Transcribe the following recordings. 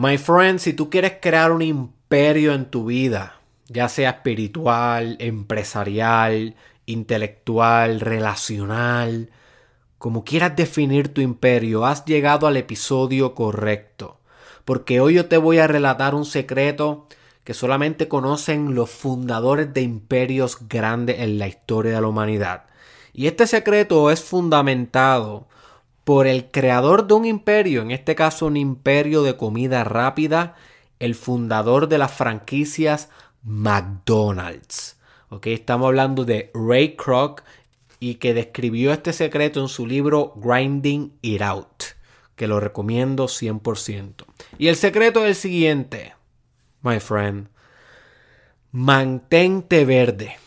My friend, si tú quieres crear un imperio en tu vida, ya sea espiritual, empresarial, intelectual, relacional, como quieras definir tu imperio, has llegado al episodio correcto. Porque hoy yo te voy a relatar un secreto que solamente conocen los fundadores de imperios grandes en la historia de la humanidad. Y este secreto es fundamentado por el creador de un imperio, en este caso un imperio de comida rápida, el fundador de las franquicias McDonald's. ¿Ok? Estamos hablando de Ray Kroc y que describió este secreto en su libro Grinding It Out, que lo recomiendo 100%. Y el secreto es el siguiente, my friend. Mantente verde.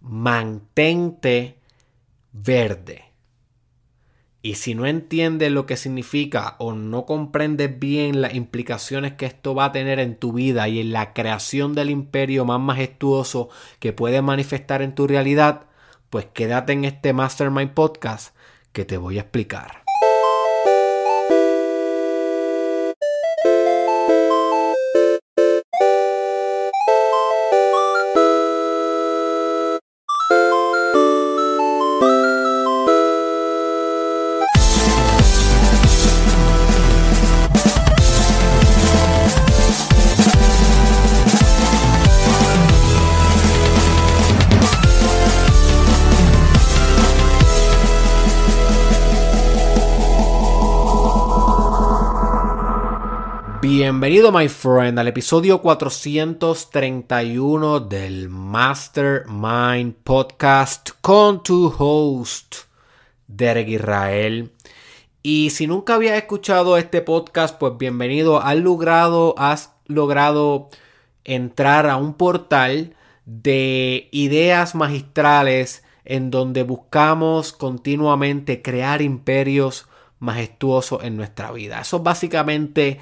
Mantente verde. Y si no entiendes lo que significa o no comprendes bien las implicaciones que esto va a tener en tu vida y en la creación del imperio más majestuoso que puedes manifestar en tu realidad, pues quédate en este Mastermind Podcast que te voy a explicar. My friend, al episodio 431 del Mastermind Podcast con tu host, Derek Israel. Y si nunca habías escuchado este podcast, pues bienvenido. Has logrado, has logrado entrar a un portal de ideas magistrales en donde buscamos continuamente crear imperios majestuosos en nuestra vida. Eso es básicamente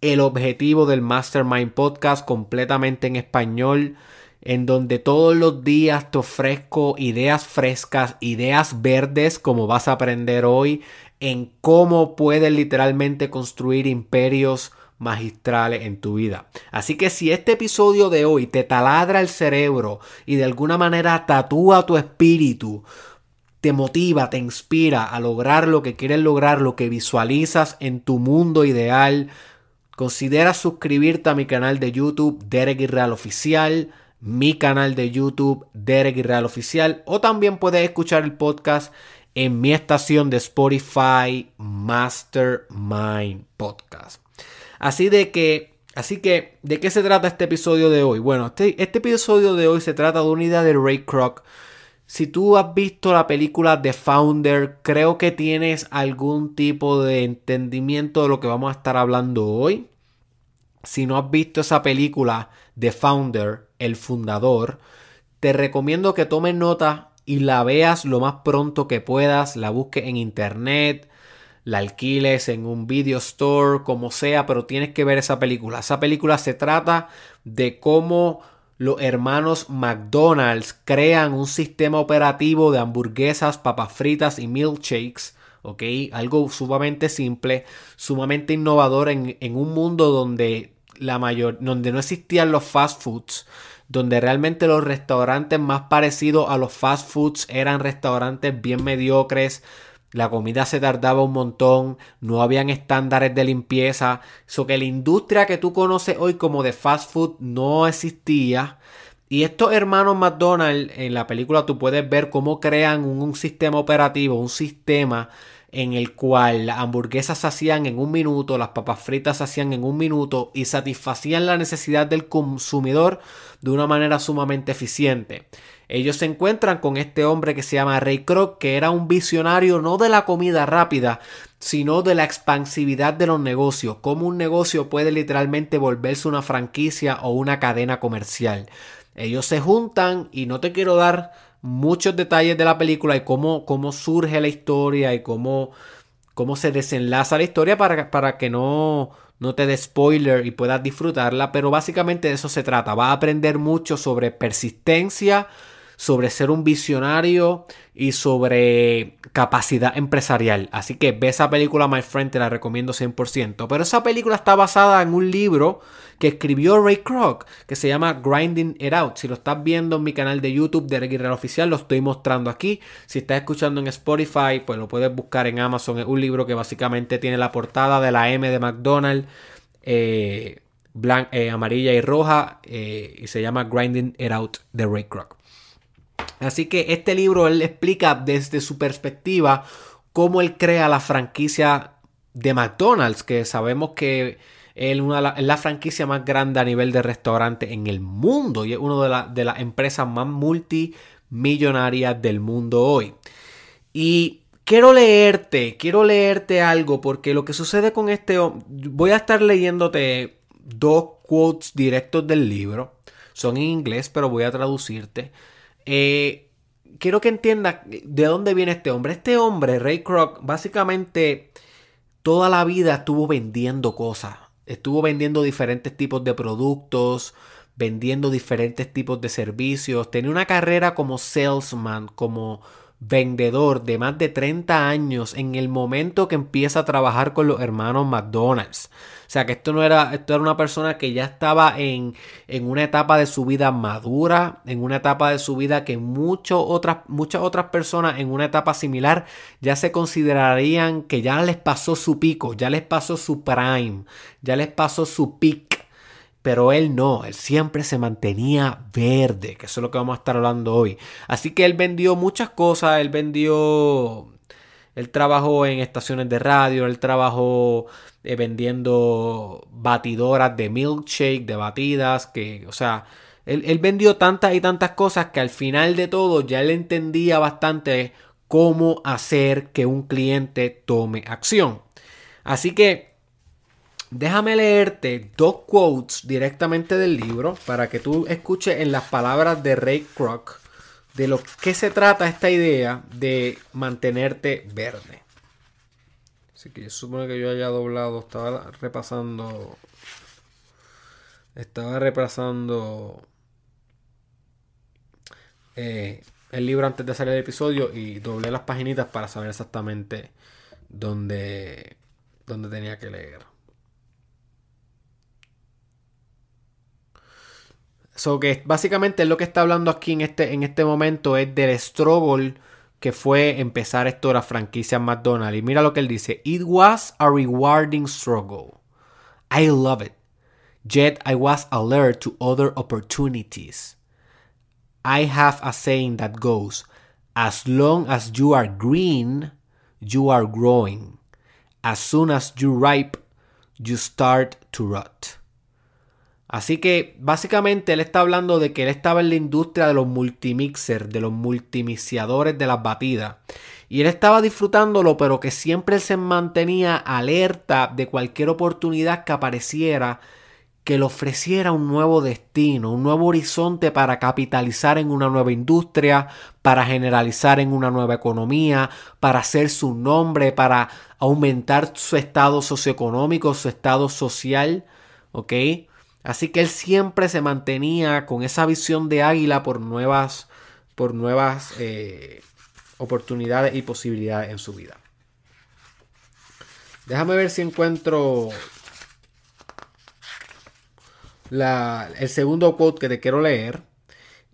el objetivo del Mastermind Podcast completamente en español, en donde todos los días te ofrezco ideas frescas, ideas verdes, como vas a aprender hoy, en cómo puedes literalmente construir imperios magistrales en tu vida. Así que si este episodio de hoy te taladra el cerebro y de alguna manera tatúa tu espíritu, te motiva, te inspira a lograr lo que quieres lograr, lo que visualizas en tu mundo ideal, Considera suscribirte a mi canal de YouTube Derek Irreal Oficial, mi canal de YouTube Derek Irreal Oficial o también puedes escuchar el podcast en mi estación de Spotify Mastermind Podcast. Así de que, así que, ¿de qué se trata este episodio de hoy? Bueno, este, este episodio de hoy se trata de una idea de Ray Kroc. Si tú has visto la película The Founder, creo que tienes algún tipo de entendimiento de lo que vamos a estar hablando hoy. Si no has visto esa película The Founder, el fundador, te recomiendo que tomes nota y la veas lo más pronto que puedas, la busques en internet, la alquiles en un video store, como sea, pero tienes que ver esa película. Esa película se trata de cómo los hermanos McDonald's crean un sistema operativo de hamburguesas, papas fritas y milkshakes ¿ok? Algo sumamente simple, sumamente innovador en, un mundo donde la mayor, donde no existían los fast foods, donde realmente los restaurantes más parecidos a los fast foods eran restaurantes bien mediocres, la comida se tardaba un montón, no habían estándares de limpieza, eso que la industria que tú conoces hoy como de fast food no existía. Y estos hermanos McDonald's en la película tú puedes ver cómo crean un, sistema operativo, un sistema en el cual las hamburguesas se hacían en un minuto, las papas fritas se hacían en un minuto y satisfacían la necesidad del consumidor de una manera sumamente eficiente. Ellos se encuentran con este hombre que se llama Ray Kroc, que era un visionario no de la comida rápida, sino de la expansividad de los negocios, cómo un negocio puede literalmente volverse una franquicia o una cadena comercial. Ellos se juntan y no te quiero dar muchos detalles de la película y cómo, cómo surge la historia y cómo, cómo se desenlaza la historia para, para que no, no te dé spoiler y puedas disfrutarla, pero básicamente de eso se trata. Va a aprender mucho sobre persistencia, sobre ser un visionario y sobre capacidad empresarial. Así que ve esa película, My Friend, te la recomiendo 100%. Pero esa película está basada en un libro que escribió Ray Kroc, que se llama Grinding It Out. Si lo estás viendo en mi canal de YouTube de Real Oficial, lo estoy mostrando aquí. Si estás escuchando en Spotify, pues lo puedes buscar en Amazon. Es un libro que básicamente tiene la portada de la M de McDonald's. Eh, eh, amarilla y roja eh, y se llama Grinding It Out de Ray Kroc. Así que este libro él explica desde su perspectiva cómo él crea la franquicia de McDonald's, que sabemos que es, la franquicia más grande a nivel de restaurante en el mundo y es una de, de las empresas más multimillonarias del mundo hoy. Y quiero leerte, quiero leerte algo porque lo que sucede con este... Voy a estar leyéndote dos quotes directos del libro. Son en inglés, pero voy a traducirte. Eh, quiero que entiendas de dónde viene este hombre. Este hombre, Ray Kroc, básicamente toda la vida estuvo vendiendo cosas. Estuvo vendiendo diferentes tipos de productos, vendiendo diferentes tipos de servicios. Tenía una carrera como salesman, como vendedor de más de 30 años en el momento que empieza a trabajar con los hermanos McDonald's. O sea que esto no era, esto era una persona que ya estaba en, en una etapa de su vida madura, en una etapa de su vida que otras, muchas otras personas en una etapa similar ya se considerarían que ya les pasó su pico, ya les pasó su prime, ya les pasó su peak pero él no, él siempre se mantenía verde, que eso es lo que vamos a estar hablando hoy. Así que él vendió muchas cosas, él vendió, él trabajó en estaciones de radio, él trabajó eh, vendiendo batidoras de milkshake, de batidas, que, o sea, él, él vendió tantas y tantas cosas que al final de todo ya él entendía bastante cómo hacer que un cliente tome acción. Así que Déjame leerte dos quotes directamente del libro para que tú escuches en las palabras de Ray Kroc de lo que se trata esta idea de mantenerte verde. Así que yo supongo que yo haya doblado, estaba repasando. Estaba repasando eh, el libro antes de salir el episodio y doblé las paginitas para saber exactamente dónde, dónde tenía que leer. So que básicamente lo que está hablando aquí en este, en este momento es del struggle que fue empezar esto de la franquicia McDonald's. Y mira lo que él dice. It was a rewarding struggle. I love it. Yet I was alert to other opportunities. I have a saying that goes, as long as you are green, you are growing. As soon as you ripe, you start to rot. Así que básicamente él está hablando de que él estaba en la industria de los multimixers, de los multimiciadores de las batidas. Y él estaba disfrutándolo, pero que siempre se mantenía alerta de cualquier oportunidad que apareciera que le ofreciera un nuevo destino, un nuevo horizonte para capitalizar en una nueva industria, para generalizar en una nueva economía, para hacer su nombre, para aumentar su estado socioeconómico, su estado social, ¿ok? Así que él siempre se mantenía con esa visión de águila por nuevas, por nuevas eh, oportunidades y posibilidades en su vida. Déjame ver si encuentro el segundo quote que te quiero leer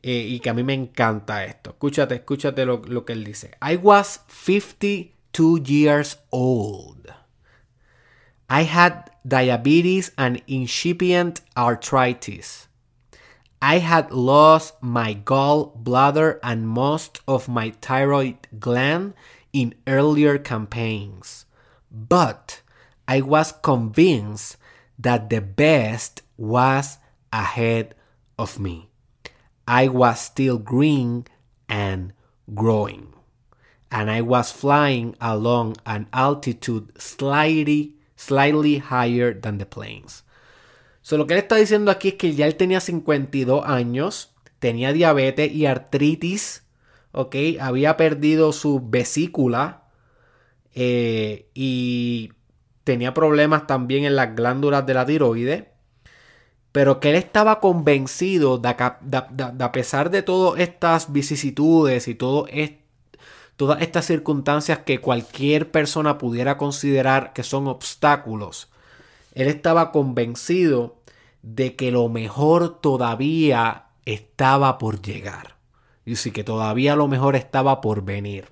eh, y que a mí me encanta esto. Escúchate, escúchate lo, lo que él dice. I was 52 years old. I had diabetes and incipient arthritis. I had lost my gallbladder and most of my thyroid gland in earlier campaigns. But I was convinced that the best was ahead of me. I was still green and growing. And I was flying along an altitude slightly slightly higher than the planes. So, lo que él está diciendo aquí es que ya él tenía 52 años, tenía diabetes y artritis, ¿ok? Había perdido su vesícula eh, y tenía problemas también en las glándulas de la tiroides. pero que él estaba convencido de, a pesar de todas estas vicisitudes y todo todas estas circunstancias que cualquier persona pudiera considerar que son obstáculos, él estaba convencido de que lo mejor todavía estaba por llegar. Y sí que todavía lo mejor estaba por venir.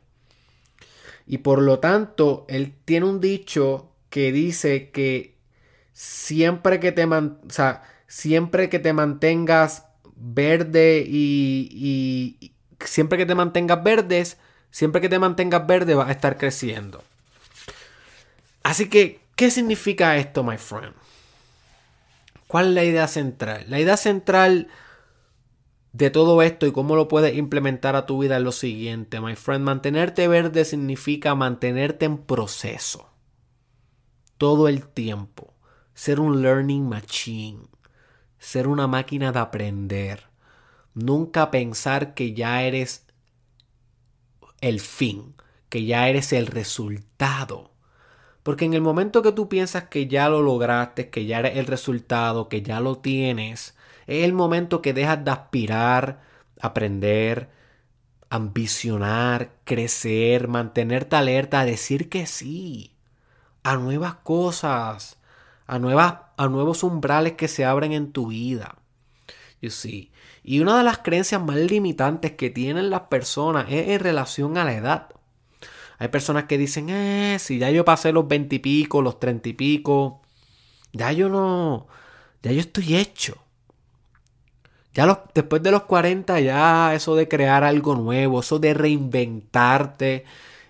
Y por lo tanto, él tiene un dicho que dice que siempre que te, siempre que te mantengas verde y, y siempre que te mantengas verdes, siempre que te mantengas verde vas a estar creciendo. Así que ¿Qué significa esto, my friend? ¿Cuál es la idea central? La idea central de todo esto y cómo lo puedes implementar a tu vida es lo siguiente, my friend. Mantenerte verde significa mantenerte en proceso. Todo el tiempo. Ser un learning machine. Ser una máquina de aprender. Nunca pensar que ya eres el fin, que ya eres el resultado porque en el momento que tú piensas que ya lo lograste, que ya eres el resultado, que ya lo tienes, es el momento que dejas de aspirar, aprender, ambicionar, crecer, mantenerte alerta, decir que sí a nuevas cosas, a, nuevas, a nuevos umbrales que se abren en tu vida. You see. Y una de las creencias más limitantes que tienen las personas es en relación a la edad. Hay personas que dicen, eh, si ya yo pasé los veintipico, los treinta y pico, ya yo no, ya yo estoy hecho. Ya después de los 40, ya eso de crear algo nuevo, eso de reinventarte,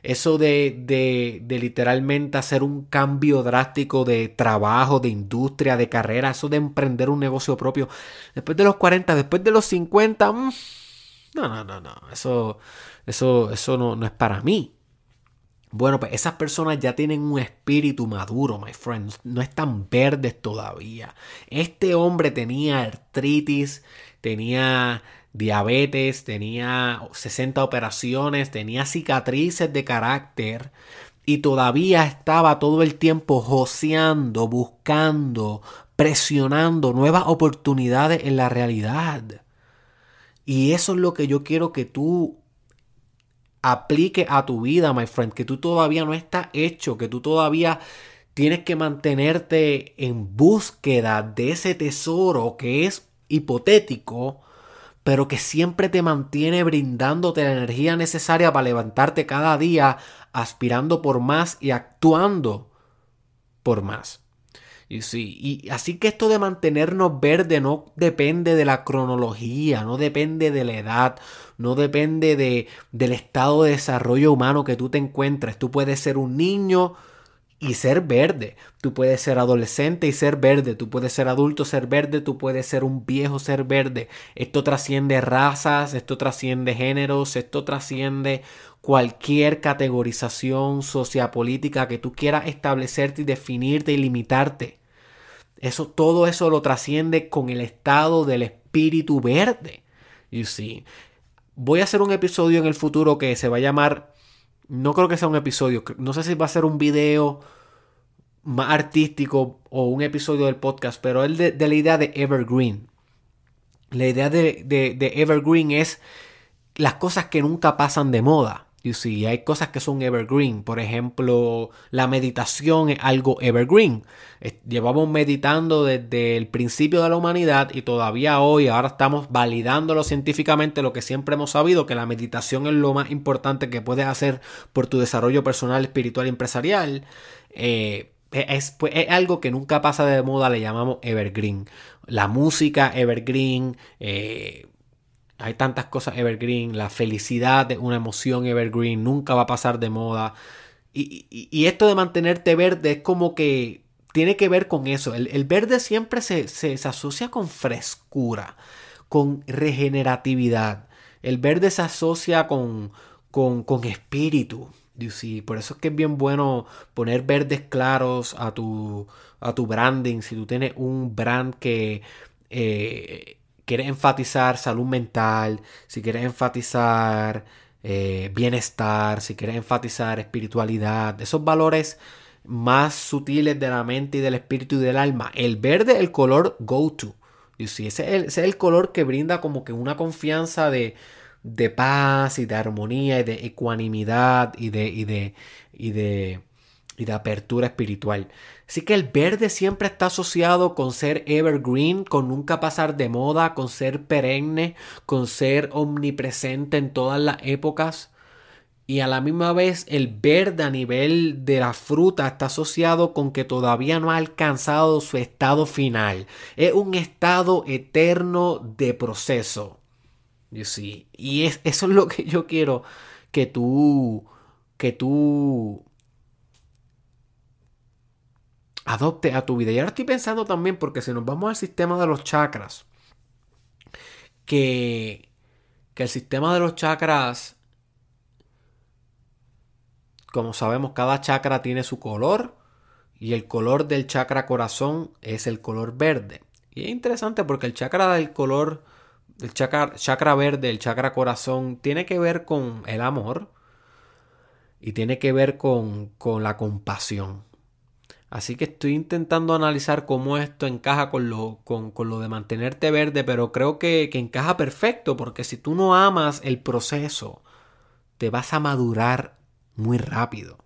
eso de, de, de, literalmente hacer un cambio drástico de trabajo, de industria, de carrera, eso de emprender un negocio propio. Después de los 40, después de los 50, mm, no, no, no, no, eso, eso, eso no, no es para mí. Bueno, pues esas personas ya tienen un espíritu maduro, my friends. No están verdes todavía. Este hombre tenía artritis, tenía diabetes, tenía 60 operaciones, tenía cicatrices de carácter y todavía estaba todo el tiempo joseando, buscando, presionando nuevas oportunidades en la realidad. Y eso es lo que yo quiero que tú aplique a tu vida, my friend, que tú todavía no estás hecho, que tú todavía tienes que mantenerte en búsqueda de ese tesoro que es hipotético, pero que siempre te mantiene brindándote la energía necesaria para levantarte cada día aspirando por más y actuando por más. Y sí, y así que esto de mantenernos verde no depende de la cronología, no depende de la edad, no depende de, del estado de desarrollo humano que tú te encuentres. Tú puedes ser un niño y ser verde. Tú puedes ser adolescente y ser verde. Tú puedes ser adulto, ser verde. Tú puedes ser un viejo, ser verde. Esto trasciende razas, esto trasciende géneros, esto trasciende cualquier categorización sociopolítica que tú quieras establecerte y definirte y limitarte. Eso, todo eso lo trasciende con el estado del espíritu verde. You see. Voy a hacer un episodio en el futuro que se va a llamar. No creo que sea un episodio. No sé si va a ser un video más artístico o un episodio del podcast, pero es de, la idea de Evergreen. La idea de, de Evergreen es las cosas que nunca pasan de moda. You see, hay cosas que son evergreen. Por ejemplo, la meditación es algo evergreen. Llevamos meditando desde el principio de la humanidad y todavía hoy, ahora estamos validándolo científicamente lo que siempre hemos sabido, que la meditación es lo más importante que puedes hacer por tu desarrollo personal, espiritual y empresarial. Eh, es, pues, es, algo que nunca pasa de moda, le llamamos evergreen. La música evergreen. Eh, hay tantas cosas evergreen, la felicidad es una emoción evergreen, nunca va a pasar de moda. Y, esto de mantenerte verde es como que tiene que ver con eso. El, verde siempre se, asocia con frescura, con regeneratividad. El verde se asocia con, con, espíritu. Por eso es que es bien bueno poner verdes claros a tu, a tu branding. Si tú tienes un brand que eh, quieres enfatizar salud mental, si quieres enfatizar eh, bienestar, si quieres enfatizar espiritualidad, esos valores más sutiles de la mente y del espíritu y del alma, el verde el color go to. Y sí, ese es, el, color que brinda como que una confianza de, de paz y de armonía y de ecuanimidad y de, y de, y de, y de apertura espiritual. Así que el verde siempre está asociado con ser evergreen, con nunca pasar de moda, con ser perenne, con ser omnipresente en todas las épocas. Y a la misma vez el verde a nivel de la fruta está asociado con que todavía no ha alcanzado su estado final. Es un estado eterno de proceso. Y es, eso es lo que yo quiero que tú, que tú adopte a tu vida. Y ahora estoy pensando también, porque si nos vamos al sistema de los chakras, que, que el sistema de los chakras como sabemos, cada chakra tiene su color y el color del chakra corazón es el color verde. Y es interesante porque el chakra del color, el chakra, verde, el chakra corazón, tiene que ver con el amor y tiene que ver con, con la compasión. Así que estoy intentando analizar cómo esto encaja con lo, con, con lo de mantenerte verde, pero creo que, que encaja perfecto porque si tú no amas el proceso, te vas a madurar muy rápido.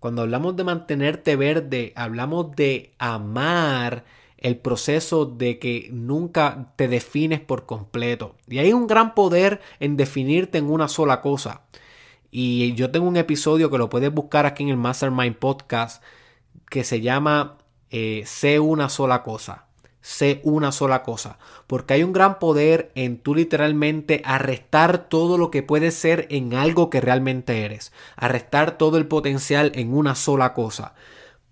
Cuando hablamos de mantenerte verde, hablamos de amar el proceso de que nunca te defines por completo. Y hay un gran poder en definirte en una sola cosa. Y yo tengo un episodio que lo puedes buscar aquí en el Mastermind Podcast que se llama eh, Sé una sola cosa sé una sola cosa, porque hay un gran poder en tú literalmente arrestar todo lo que puedes ser en algo que realmente eres, arrestar todo el potencial en una sola cosa.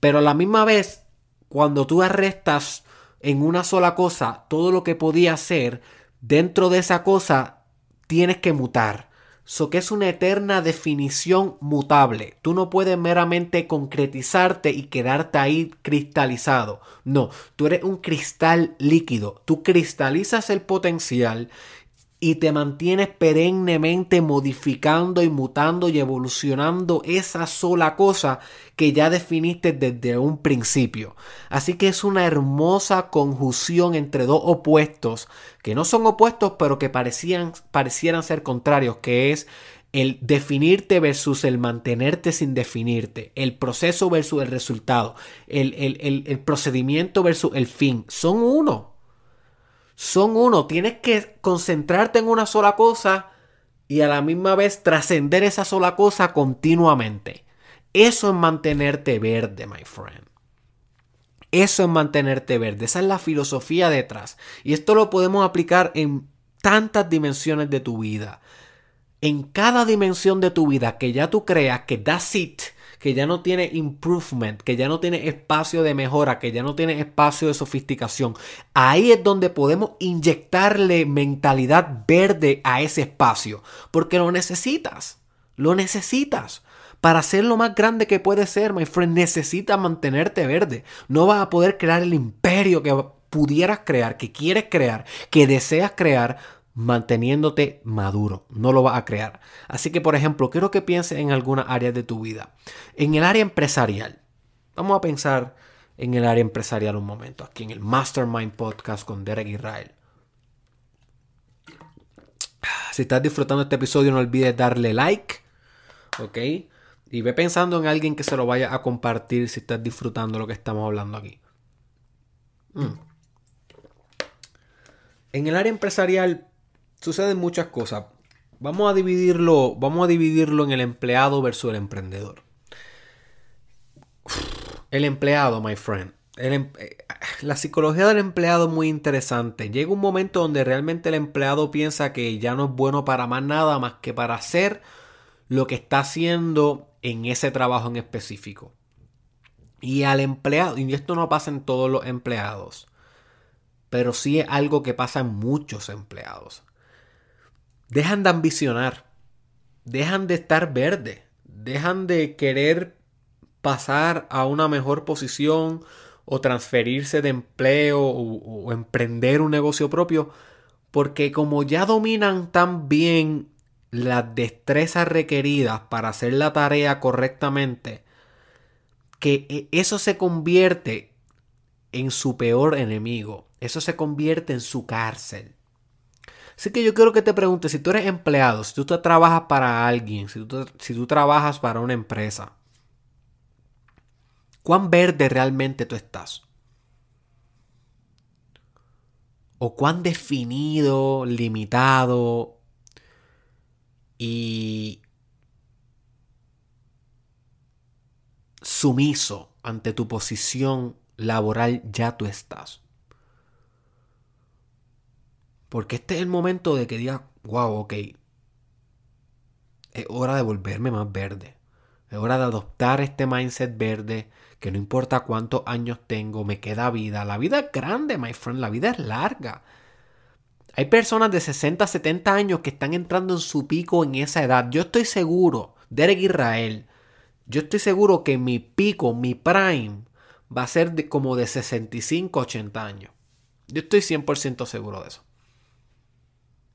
Pero a la misma vez, cuando tú arrestas en una sola cosa todo lo que podía ser, dentro de esa cosa tienes que mutar. So que es una eterna definición mutable. Tú no puedes meramente concretizarte y quedarte ahí cristalizado. No, tú eres un cristal líquido. Tú cristalizas el potencial y te mantienes perennemente modificando y mutando y evolucionando esa sola cosa que ya definiste desde un principio. Así que es una hermosa conjunción entre dos opuestos, que no son opuestos pero que parecían, parecieran ser contrarios, que es el definirte versus el mantenerte sin definirte, el proceso versus el resultado, el, el, el procedimiento versus el fin, son uno son uno. Tienes que concentrarte en una sola cosa y a la misma vez trascender esa sola cosa continuamente. Eso es mantenerte verde, my friend. Eso es mantenerte verde. Esa es la filosofía detrás. Y esto lo podemos aplicar en tantas dimensiones de tu vida. En cada dimensión de tu vida que ya tú creas que that's it, que ya no tiene improvement, que ya no tiene espacio de mejora, que ya no tiene espacio de sofisticación. Ahí es donde podemos inyectarle mentalidad verde a ese espacio, porque lo necesitas, lo necesitas. Para ser lo más grande que puede ser, my friend, necesitas mantenerte verde. No vas a poder crear el imperio que pudieras crear, que quieres crear, que deseas crear manteniéndote maduro. No lo vas a crear. Así que, por ejemplo, quiero que pienses en alguna área de tu vida. En el área empresarial. Vamos a pensar en el área empresarial un momento. Aquí en el Mastermind Podcast con Derek Israel. Si estás disfrutando este episodio, no olvides darle like. ¿Ok? Y ve pensando en alguien que se lo vaya a compartir si estás disfrutando lo que estamos hablando aquí. Mm. En el área empresarial suceden muchas cosas. Vamos a dividirlo, vamos a dividirlo en el empleado versus el emprendedor. El empleado, my friend. Em, eh, la psicología del empleado es muy interesante. Llega un momento donde realmente el empleado piensa que ya no es bueno para más nada más que para hacer lo que está haciendo en ese trabajo en específico. Y al empleado, y esto no pasa en todos los empleados, pero sí es algo que pasa en muchos empleados dejan de ambicionar, dejan de estar verde, dejan de querer pasar a una mejor posición o transferirse de empleo o, emprender un negocio propio, porque como ya dominan tan bien las destrezas requeridas para hacer la tarea correctamente, que e, eso se convierte en su peor enemigo. eso se convierte en su cárcel. Así que yo quiero que te preguntes, si tú eres empleado, si tú trabajas para alguien, si tú, si tú trabajas para una empresa, ¿cuán verde realmente tú estás? ¿O cuán definido, limitado y sumiso ante tu posición laboral ya tú estás? Porque este es el momento de que digas, wow, ok, es hora de volverme más verde. Es hora de adoptar este mindset verde, que no importa cuántos años tengo, me queda vida. La vida es grande, my friend, la vida es larga. Hay personas de 60, 70 años que están entrando en su pico en esa edad. Yo estoy seguro, Derek Israel, yo estoy seguro que mi pico, mi prime, va a ser de como de 65, 80 años. Yo estoy 100% seguro de eso.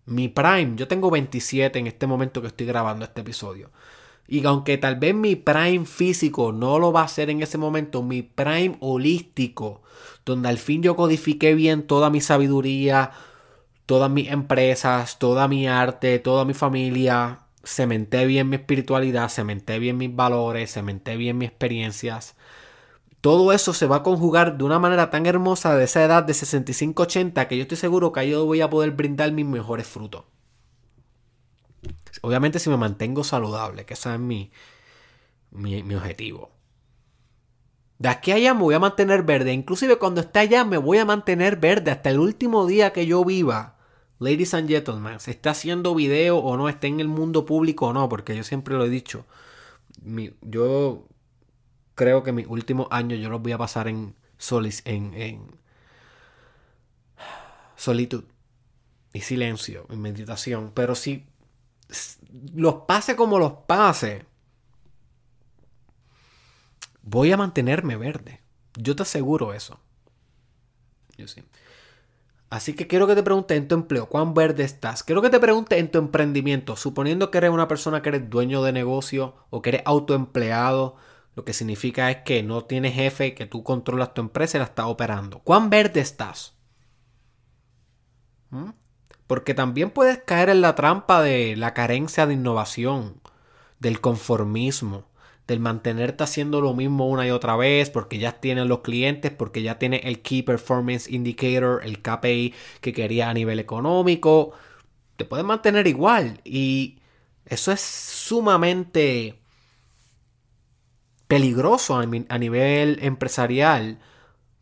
Mi prime, yo tengo 27 en este momento que estoy grabando este episodio. Y aunque tal vez mi prime físico no lo va a ser en ese momento, mi prime holístico, donde al fin yo codifiqué bien toda mi sabiduría, todas mis empresas, toda mi arte, toda mi familia, cementé bien mi espiritualidad, cementé bien mis valores, cementé bien mis experiencias todo eso se va a conjugar de una manera tan hermosa de esa edad de 65-80 que yo estoy seguro que yo voy a poder brindar mis mejores frutos. Obviamente si me mantengo saludable, que ese es mi, mi, objetivo. De aquí a allá me voy a mantener verde. Inclusive cuando esté allá me voy a mantener verde hasta el último día que yo viva. Ladies and gentlemen, se está haciendo video o no, esté en el mundo público o no, porque yo siempre lo he dicho. yo creo que mis últimos años yo los voy a pasar en, en, en solitud y silencio, en meditación. Pero si los pase como los pase, voy a mantenerme verde. Yo te aseguro eso. Yo sí. Así que quiero que te pregunte en tu empleo, ¿cuán verde estás? Quiero que te pregunte en tu emprendimiento, suponiendo que eres una persona que eres dueño de negocio o que eres autoempleado lo que significa es que no tienes jefe, que tú controlas tu empresa y la estás operando. ¿Cuán verde estás? ¿Mm? Porque también puedes caer en la trampa de la carencia de innovación, del conformismo, del mantenerte haciendo lo mismo una y otra vez porque ya tienes los clientes, porque ya tienes el Key Performance Indicator, el KPI que querías a nivel económico. Te puedes mantener igual y eso es sumamente peligroso a, nivel empresarial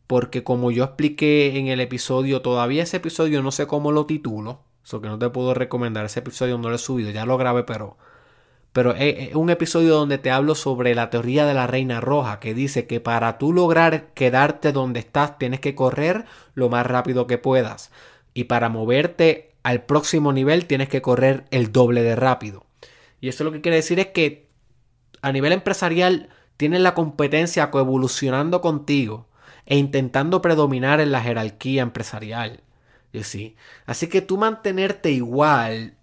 porque como yo expliqué en el episodio, todavía ese episodio no sé cómo lo titulo, eso que no te puedo recomendar, ese episodio no lo he subido, ya lo grabé, pero pero es un episodio donde te hablo sobre la teoría de la reina roja, que dice que para tú lograr quedarte donde estás tienes que correr lo más rápido que puedas. Y para moverte al próximo nivel tienes que correr el doble de rápido. Y eso lo que quiere decir es que a nivel empresarial tienes la competencia coevolucionando contigo e intentando predominar en la jerarquía empresarial. ¿sí? Así que tú mantenerte igual,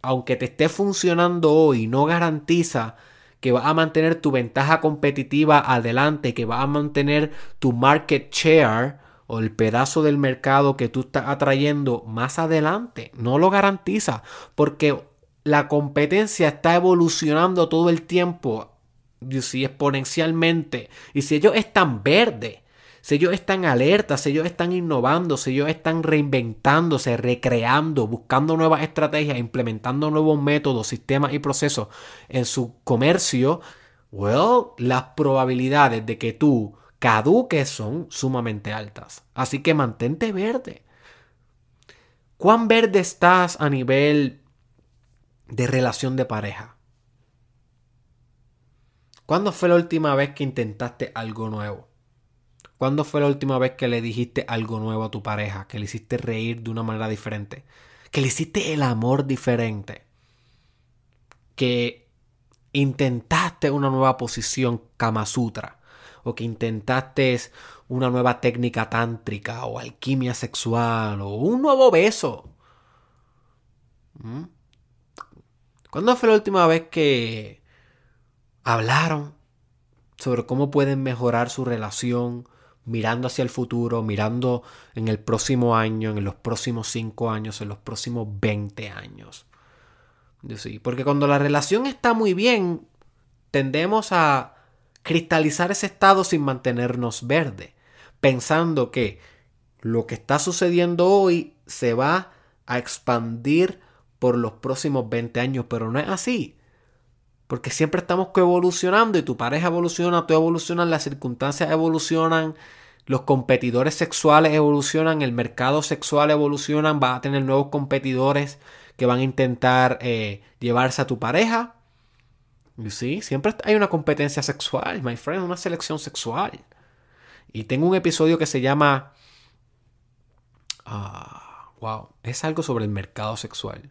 aunque te esté funcionando hoy, no garantiza que vas a mantener tu ventaja competitiva adelante, que vas a mantener tu market share o el pedazo del mercado que tú estás atrayendo más adelante. No lo garantiza porque la competencia está evolucionando todo el tiempo si exponencialmente, y si ellos están verdes, si ellos están alertas, si ellos están innovando, si ellos están reinventándose, recreando, buscando nuevas estrategias, implementando nuevos métodos, sistemas y procesos en su comercio, well, las probabilidades de que tú caduques son sumamente altas. Así que mantente verde. ¿Cuán verde estás a nivel de relación de pareja? ¿Cuándo fue la última vez que intentaste algo nuevo? ¿Cuándo fue la última vez que le dijiste algo nuevo a tu pareja? Que le hiciste reír de una manera diferente. Que le hiciste el amor diferente. Que intentaste una nueva posición Kama Sutra. O que intentaste una nueva técnica tántrica o alquimia sexual o un nuevo beso. ¿Mm? ¿Cuándo fue la última vez que hablaron sobre cómo pueden mejorar su relación mirando hacia el futuro, mirando en el próximo año, en los próximos 5 años, en los próximos 20 años. Sí, porque cuando la relación está muy bien, tendemos a cristalizar ese estado sin mantenernos verde, pensando que lo que está sucediendo hoy se va a expandir por los próximos 20 años, pero no es así. Porque siempre estamos coevolucionando y tu pareja evoluciona, tú evolucionas, las circunstancias evolucionan, los competidores sexuales evolucionan, el mercado sexual evoluciona, vas a tener nuevos competidores que van a intentar eh, llevarse a tu pareja. Y sí, siempre hay una competencia sexual, my friend, una selección sexual. Y tengo un episodio que se llama... Ah, wow, es algo sobre el mercado sexual.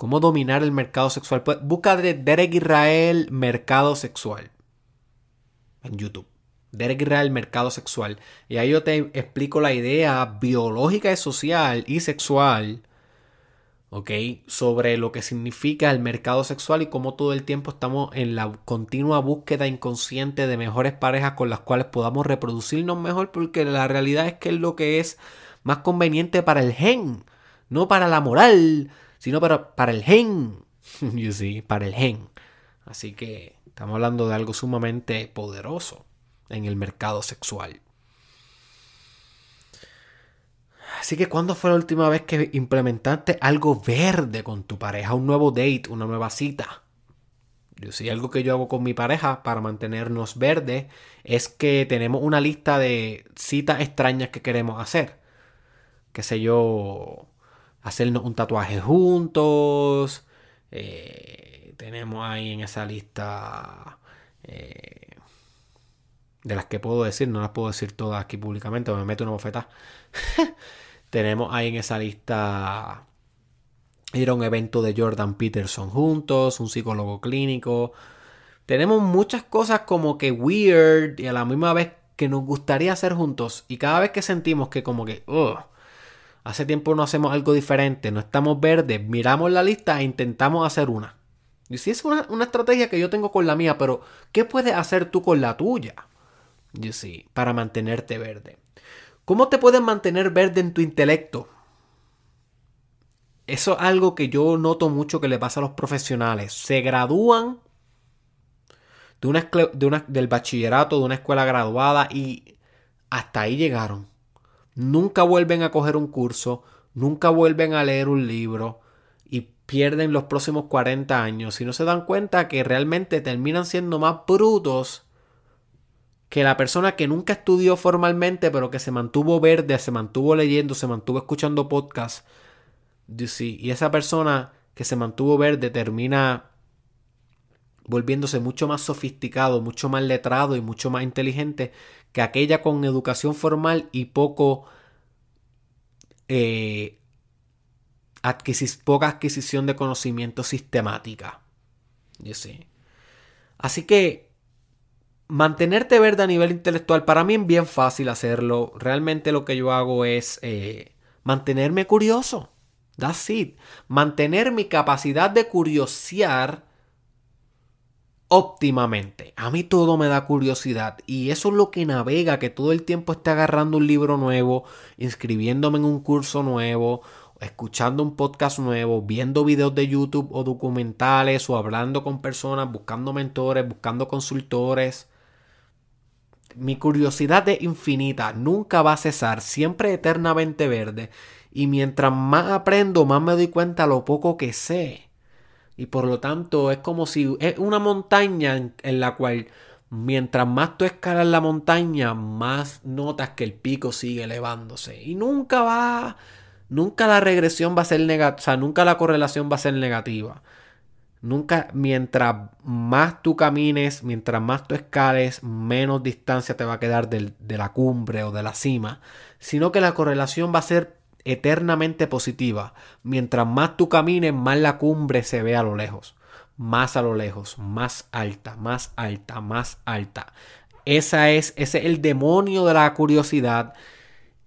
¿Cómo dominar el mercado sexual? Pues, busca de Derek Israel Mercado Sexual en YouTube. Derek Israel Mercado Sexual. Y ahí yo te explico la idea biológica y social y sexual ¿ok? Sobre lo que significa el mercado sexual y cómo todo el tiempo estamos en la continua búsqueda inconsciente de mejores parejas con las cuales podamos reproducirnos mejor, porque la realidad es que es lo que es más conveniente para el gen, no para la moral, sino para, para el gen, you see, para el gen. Así que estamos hablando de algo sumamente poderoso en el mercado sexual. Así que, ¿cuándo fue la última vez que implementaste algo verde con tu pareja? Un nuevo date, una nueva cita. Yo sí, algo que yo hago con mi pareja para mantenernos verdes es que tenemos una lista de citas extrañas que queremos hacer. Qué sé yo, hacernos un tatuaje juntos. Eh, tenemos ahí en esa lista eh, de las que puedo decir, no las puedo decir todas aquí públicamente, me meto una bofetada. Tenemos ahí en esa lista ir a un evento de Jordan Peterson juntos, un psicólogo clínico. Tenemos muchas cosas como que weird y a la misma vez que nos gustaría hacer juntos. Y cada vez que sentimos que como que, hace tiempo no hacemos algo diferente, no estamos verdes, miramos la lista e intentamos hacer una. Y si es una, una, estrategia que yo tengo con la mía, pero ¿qué puedes hacer tú con la tuya? You see, para mantenerte verde. ¿Cómo te puedes mantener verde en tu intelecto? Eso es algo que yo noto mucho que le pasa a los profesionales. Se gradúan de una, de del bachillerato, de una escuela graduada y hasta ahí llegaron. Nunca vuelven a coger un curso, nunca vuelven a leer un libro y pierden los próximos 40 años. Y no se dan cuenta que realmente terminan siendo más brutos que la persona que nunca estudió formalmente, pero que se mantuvo verde, se mantuvo leyendo, se mantuvo escuchando podcasts, y esa persona que se mantuvo verde termina volviéndose mucho más sofisticado, mucho más letrado y mucho más inteligente que aquella con educación formal y poco eh, poca adquisición de conocimiento sistemática. Así que mantenerte verde a nivel intelectual, para mí es bien fácil hacerlo. Realmente lo que yo hago es eh, mantenerme curioso. That's it. Mantener mi capacidad de curiosear óptimamente. A mí todo me da curiosidad y eso es lo que navega, que todo el tiempo esté agarrando un libro nuevo, inscribiéndome en un curso nuevo, escuchando un podcast nuevo, viendo videos de YouTube o documentales o hablando con personas, buscando mentores, buscando consultores. Mi curiosidad es infinita, nunca va a cesar, siempre eternamente verde. Y mientras más aprendo, más me doy cuenta lo poco que sé. Y por lo tanto es como si es una montaña en, la cual mientras más tú escalas la montaña, más notas que el pico sigue elevándose. Y nunca va, nunca la regresión va a ser negativa, o sea, nunca la correlación va a ser negativa. Nunca, mientras más tú camines, mientras más tú escales, menos distancia te va a quedar de la cumbre o de la cima, sino que la correlación va a ser eternamente positiva. Mientras más tú camines, más la cumbre se ve a lo lejos, más a lo lejos, más alta, más alta, más alta. Esa es, ese es el demonio de la curiosidad.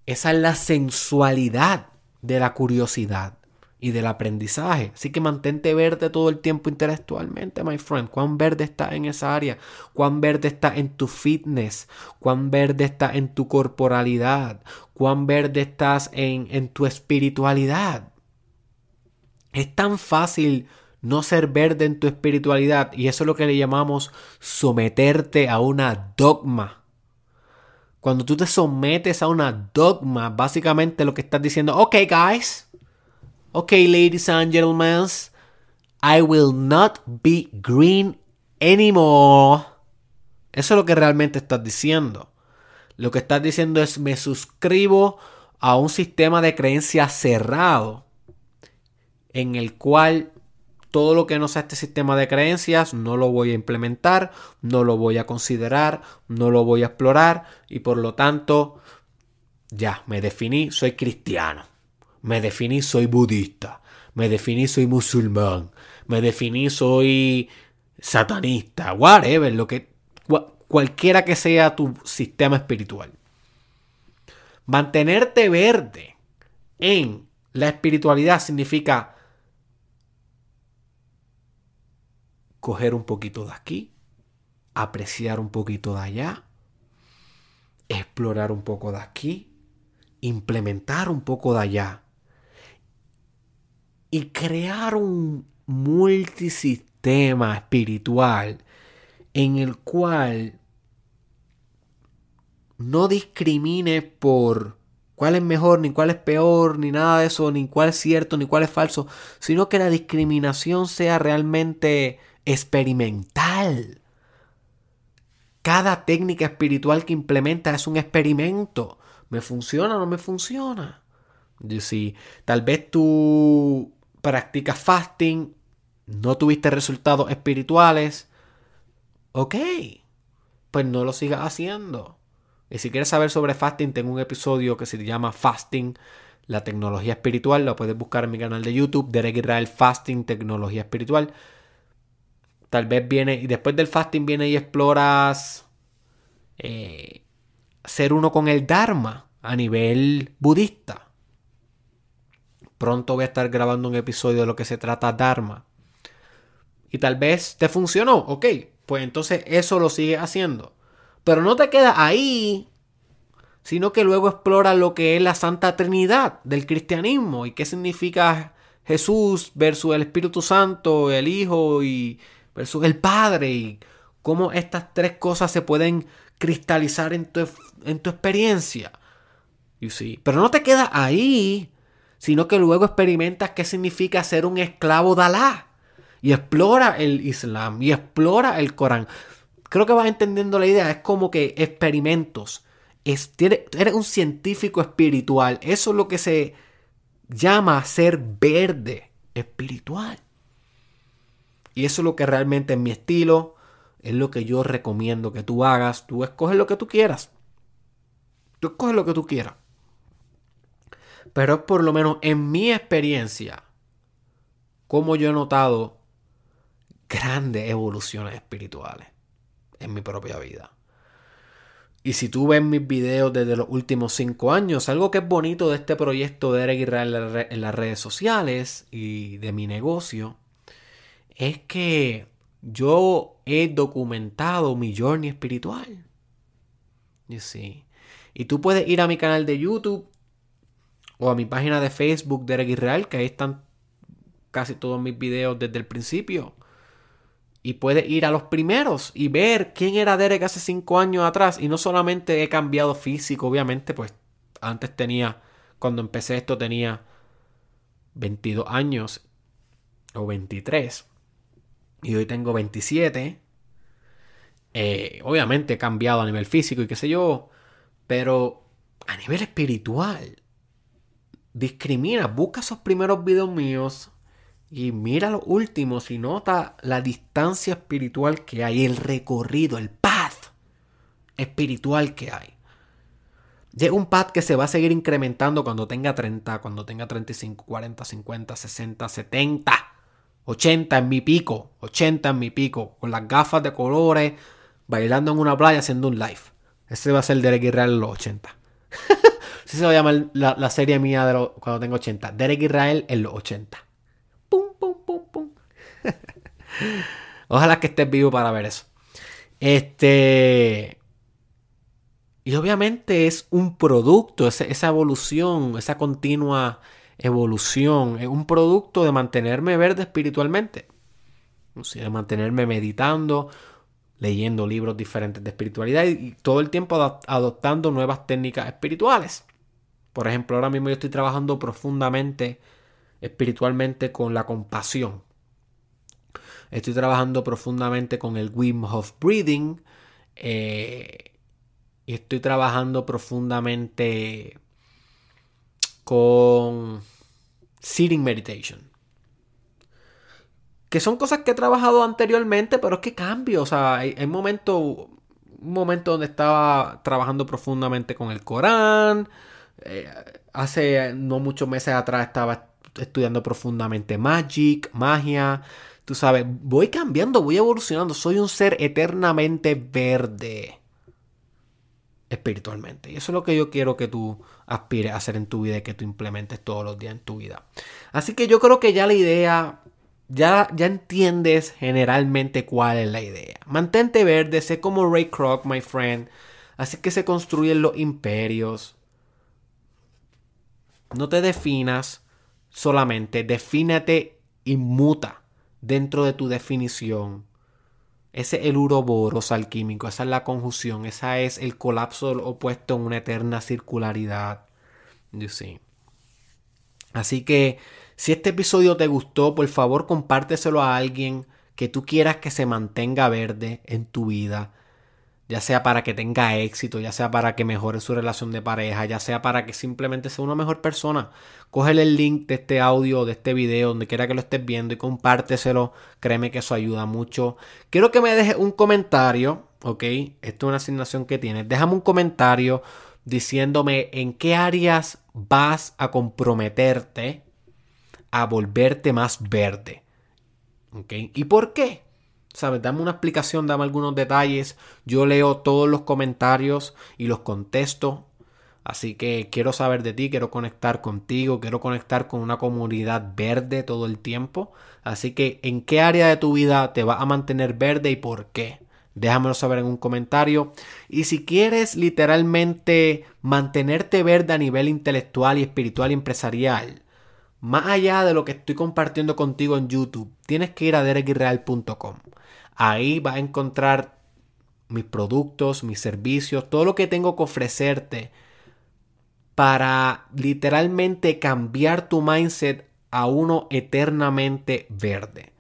Esa es la sensualidad de la curiosidad. Y del aprendizaje. Así que mantente verde todo el tiempo intelectualmente, my friend. Cuán verde está en esa área, cuán verde está en tu fitness, cuán verde está en tu corporalidad, cuán verde estás en, en tu espiritualidad. Es tan fácil no ser verde en tu espiritualidad y eso es lo que le llamamos someterte a una dogma. Cuando tú te sometes a una dogma, básicamente lo que estás diciendo, ok guys, ok ladies and gentlemen, I will not be green anymore. Eso es lo que realmente estás diciendo. Lo que estás diciendo es me suscribo a un sistema de creencias cerrado en el cual todo lo que no sea este sistema de creencias no lo voy a implementar, no lo voy a considerar, no lo voy a explorar y por lo tanto ya me definí, soy cristiano, me definí, soy budista, me definí, soy musulmán, me definí, soy satanista, whatever, lo que cualquiera que sea tu sistema espiritual. Mantenerte verde en la espiritualidad significa coger un poquito de aquí, apreciar un poquito de allá, explorar un poco de aquí, implementar un poco de allá y crear un multisistema espiritual en el cual no discrimine por cuál es mejor, ni cuál es peor, ni nada de eso, ni cuál es cierto, ni cuál es falso, sino que la discriminación sea realmente experimental. Cada técnica espiritual que implementa es un experimento. ¿Me funciona o no me funciona? Tal vez tú practicas fasting, no tuviste resultados espirituales, ok, pues no lo sigas haciendo. Y si quieres saber sobre fasting, tengo un episodio que se llama Fasting, la tecnología espiritual. Lo puedes buscar en mi canal de YouTube, Derek Israel Fasting, tecnología espiritual. Tal vez viene, y después del fasting viene y exploras eh, ser uno con el Dharma a nivel budista. Pronto voy a estar grabando un episodio de lo que se trata Dharma. Y tal vez te funcionó, ok, pues entonces eso lo sigue haciendo. Pero no te queda ahí, sino que luego explora lo que es la Santa Trinidad del cristianismo y qué significa Jesús versus el Espíritu Santo, el Hijo y versus el Padre y cómo estas tres cosas se pueden cristalizar en tu, en tu experiencia. You see. Pero no te quedas ahí, sino que luego experimentas qué significa ser un esclavo de Alá. Y explora el Islam y explora el Corán. Creo que vas entendiendo la idea. Es como que experimentos. Es, eres un científico espiritual. Eso es lo que se llama ser verde espiritual. Y eso es lo que realmente es mi estilo, es lo que yo recomiendo que tú hagas. Tú escoges lo que tú quieras. Tú escoges lo que tú quieras. Pero por lo menos en mi experiencia, como yo he notado grandes evoluciones espirituales en mi propia vida. Y si tú ves mis videos desde los últimos cinco años, algo que es bonito de este proyecto de Eric en las redes sociales y de mi negocio, es que yo he documentado mi journey espiritual. sí Y tú puedes ir a mi canal de YouTube o a mi página de Facebook Derek Israel, que ahí están casi todos mis videos desde el principio. Y puedes ir a los primeros y ver quién era Derek hace cinco años atrás. Y no solamente he cambiado físico, obviamente, pues antes tenía, cuando empecé esto tenía 22 años o 23 y hoy tengo 27. Eh, obviamente he cambiado a nivel físico y qué sé yo, pero a nivel espiritual, discrimina, busca esos primeros videos míos y mira los últimos y nota la distancia espiritual que hay, el recorrido, el path espiritual que hay. Llega un path que se va a seguir incrementando cuando tenga 30, cuando tenga 35, 40, 50, 60, 70. 80 en mi pico, 80 en mi pico, con las gafas de colores, bailando en una playa haciendo un live. Ese va a ser Derek Israel en los 80. Así se va a llamar la, serie mía de cuando tengo 80. Derek Israel en los 80. Pum, pum, pum, pum. Ojalá que estés vivo para ver eso. Este. Y obviamente es un producto, esa, evolución, esa continua evolución, es un producto de mantenerme verde espiritualmente. de mantenerme meditando, leyendo libros diferentes de espiritualidad y, todo el tiempo adoptando nuevas técnicas espirituales. Por ejemplo, ahora mismo yo estoy trabajando profundamente espiritualmente con la compasión. Estoy trabajando profundamente con el Wim Hof Breathing. Eh, y estoy trabajando profundamente con Sitting Meditation. Que son cosas que he trabajado anteriormente, pero es que cambio. O sea, hay, un momento, un momento donde estaba trabajando profundamente con el Corán. Eh, hace no muchos meses atrás estaba estudiando profundamente Magic, magia. Tú sabes, voy cambiando, voy evolucionando. Soy un ser eternamente verde espiritualmente. Y eso es lo que yo quiero que tú aspires a hacer en tu vida y que tú implementes todos los días en tu vida. Así que yo creo que ya la idea, ya, ya entiendes generalmente cuál es la idea. Mantente verde, sé como Ray Kroc, my friend. Así que se construyen los imperios. No te definas solamente, defínate y muta dentro de tu definición. Ese es el uroboros alquímico, esa es la conjunción, esa es el colapso opuesto en una eterna circularidad. Así que si este episodio te gustó, por favor compárteselo a alguien que tú quieras que se mantenga verde en tu vida ya sea para que tenga éxito, ya sea para que mejore su relación de pareja, ya sea para que simplemente sea una mejor persona. Cógele el link de este audio, de este video, donde quiera que lo estés viendo y compárteselo. Créeme que eso ayuda mucho. Quiero que me dejes un comentario, ¿ok? Esto es una asignación que tienes. Déjame un comentario diciéndome en qué áreas vas a comprometerte a volverte más verde. ¿Ok? ¿Y por qué? ¿Sabes? Dame una explicación, dame algunos detalles. Yo leo todos los comentarios y los contesto. Así que quiero saber de ti, quiero conectar contigo, quiero conectar con una comunidad verde todo el tiempo. Así que, ¿en qué área de tu vida te va a mantener verde y por qué? Déjamelo saber en un comentario. Y si quieres literalmente mantenerte verde a nivel intelectual y espiritual y empresarial, más allá de lo que estoy compartiendo contigo en YouTube, tienes que ir a derekirreal.com. Ahí vas a encontrar mis productos, mis servicios, todo lo que tengo que ofrecerte para literalmente cambiar tu mindset a uno eternamente verde.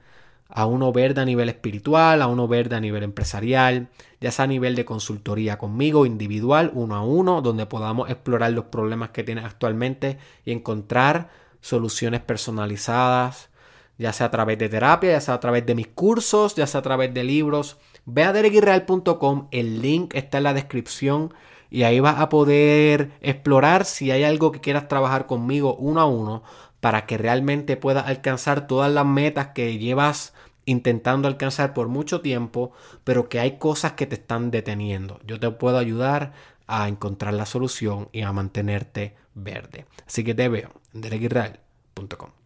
A uno verde a nivel espiritual, a uno verde a nivel empresarial, ya sea a nivel de consultoría conmigo, individual, uno a uno, donde podamos explorar los problemas que tienes actualmente y encontrar soluciones personalizadas ya sea a través de terapia, ya sea a través de mis cursos, ya sea a través de libros. Ve a dereguirreal.com, el link está en la descripción y ahí vas a poder explorar si hay algo que quieras trabajar conmigo uno a uno para que realmente puedas alcanzar todas las metas que llevas intentando alcanzar por mucho tiempo, pero que hay cosas que te están deteniendo. Yo te puedo ayudar a encontrar la solución y a mantenerte verde. Así que te veo en dereguirreal.com.